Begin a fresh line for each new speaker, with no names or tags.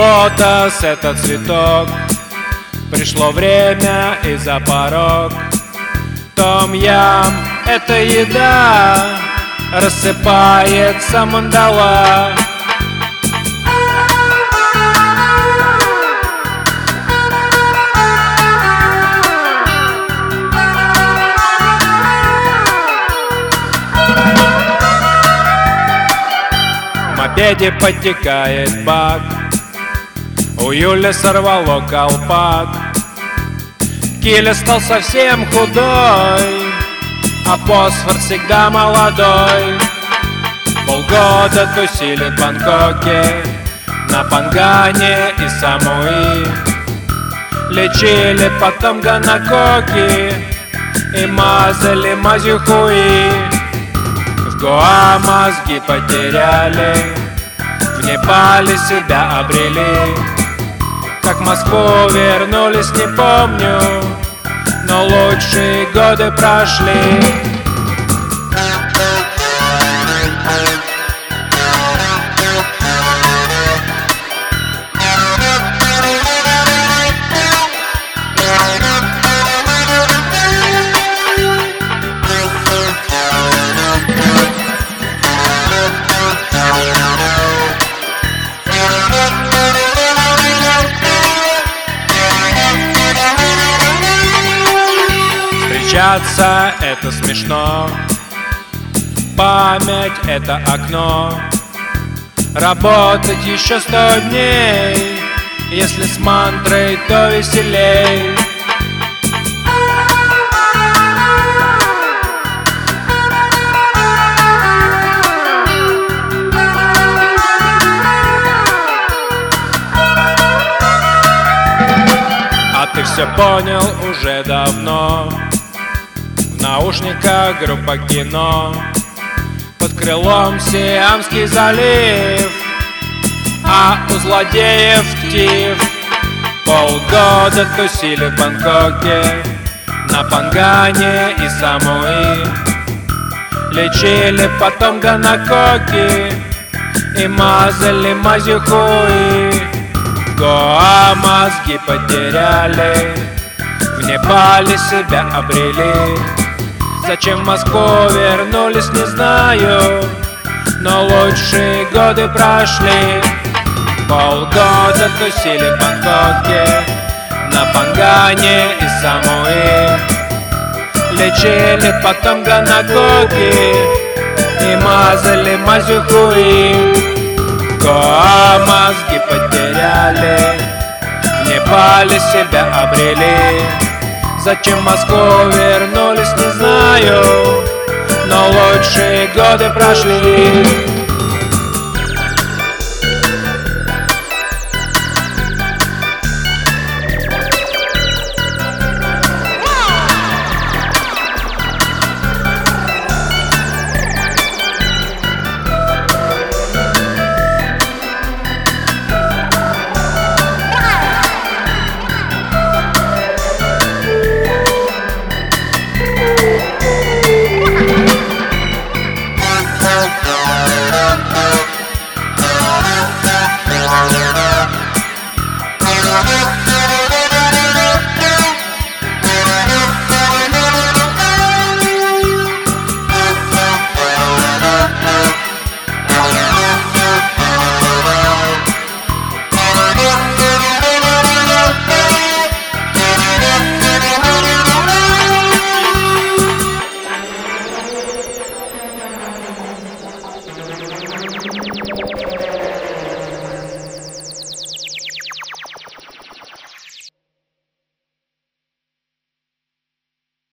лотос это цветок. Пришло время и за порог. Том ям это еда. Рассыпается мандала. Мопеде подтекает бак У Юли сорвало колпак. Киля стал совсем худой А фосфор всегда молодой. Полгода тусили в Бангкоке На Пангане и Самуи. Лечили потом гонококи И мазали мазью хуи. В Гоа мозги потеряли В Непале себя обрели Как в Москву вернулись, не помню. Но лучшие годы прошли Встречаться это смешно. Память это окно. Работать еще сто дней Если с мантрой, то веселей. А ты все понял уже давно наушниках группа кино Под крылом Сиамский залив А у злодеев тиф Полгода тусили в Бангкоке На Пангане и Самуи. Лечили потом гонококи И мазали мазью хуи. Гоа мозги потеряли В Непале себя обрели Зачем в Москву вернулись, не знаю. Но лучшие годы прошли. Полгода тусили в Бангкоке На Пангане и Самуи. Лечили потом гонококи И мазали мазью хуи Гоа мозги потеряли. В Непале себя обрели Зачем в Москву вернулись, не знаю. Но лучшие годы прошли